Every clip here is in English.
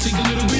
Take a little bit.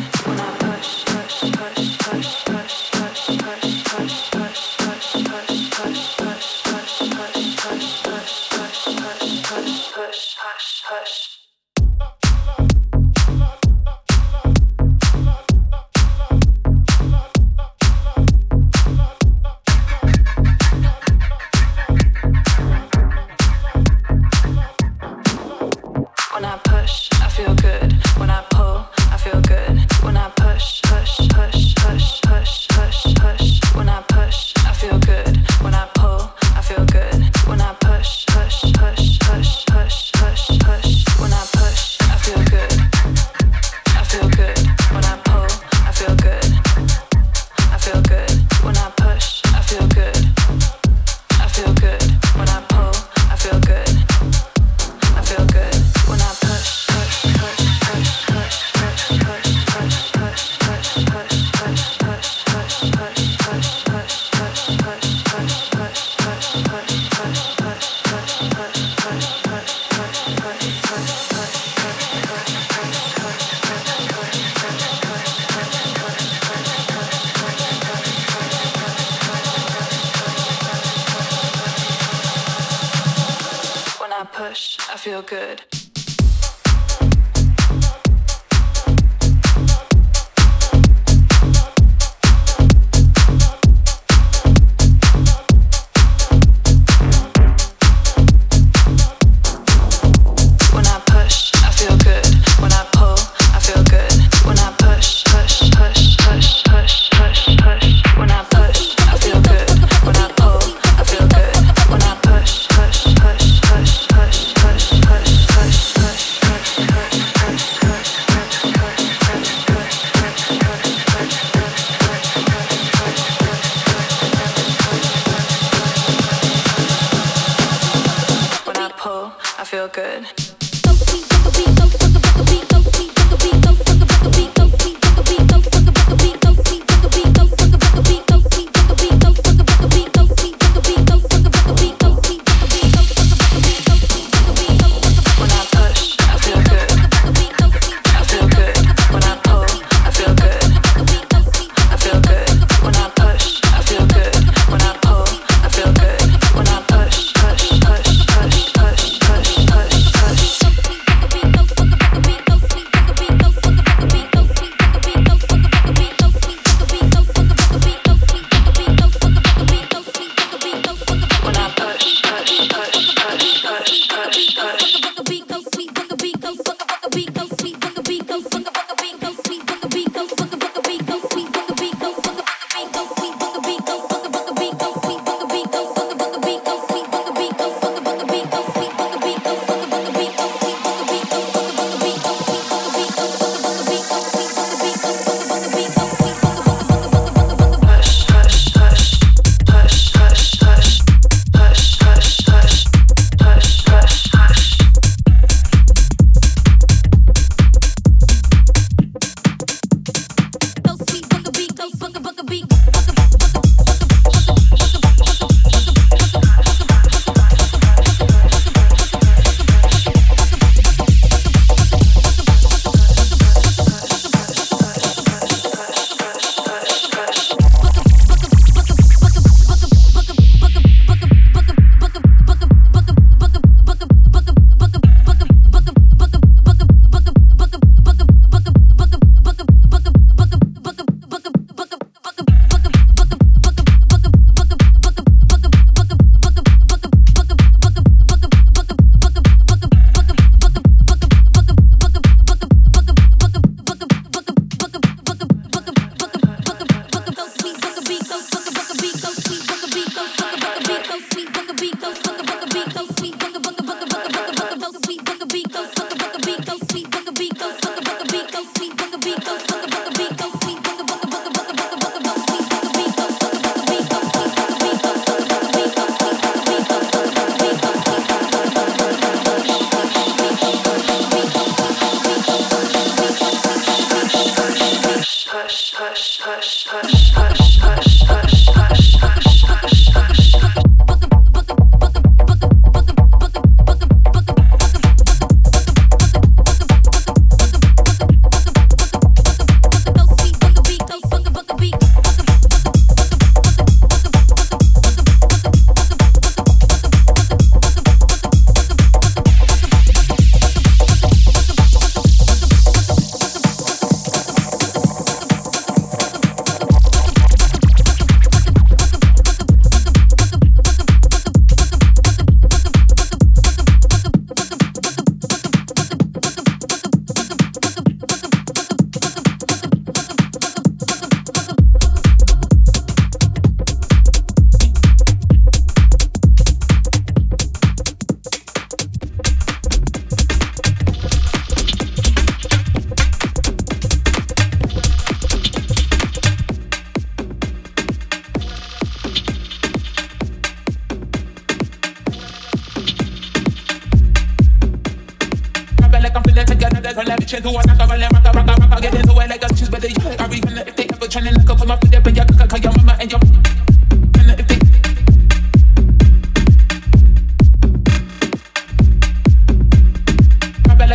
turn that bitch into a rock, and rock, rock, get into it like a cheese, but they I be if they ever trying to put my foot up and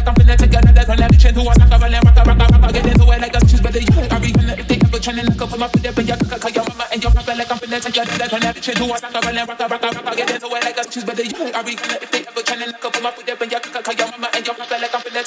I'm finna take another turn. And rock, rock, get into it like a cheese, but they I be if they ever trying to put my foot up in your cock, your mama and your like I'm finna take another turn. That bitch into a rock, roll and rock, rock, rock, get into it like a cheese, but they be if they ever trying to put my foot up in your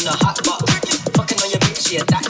in a hot box. Fucking on your bitch, yeah, that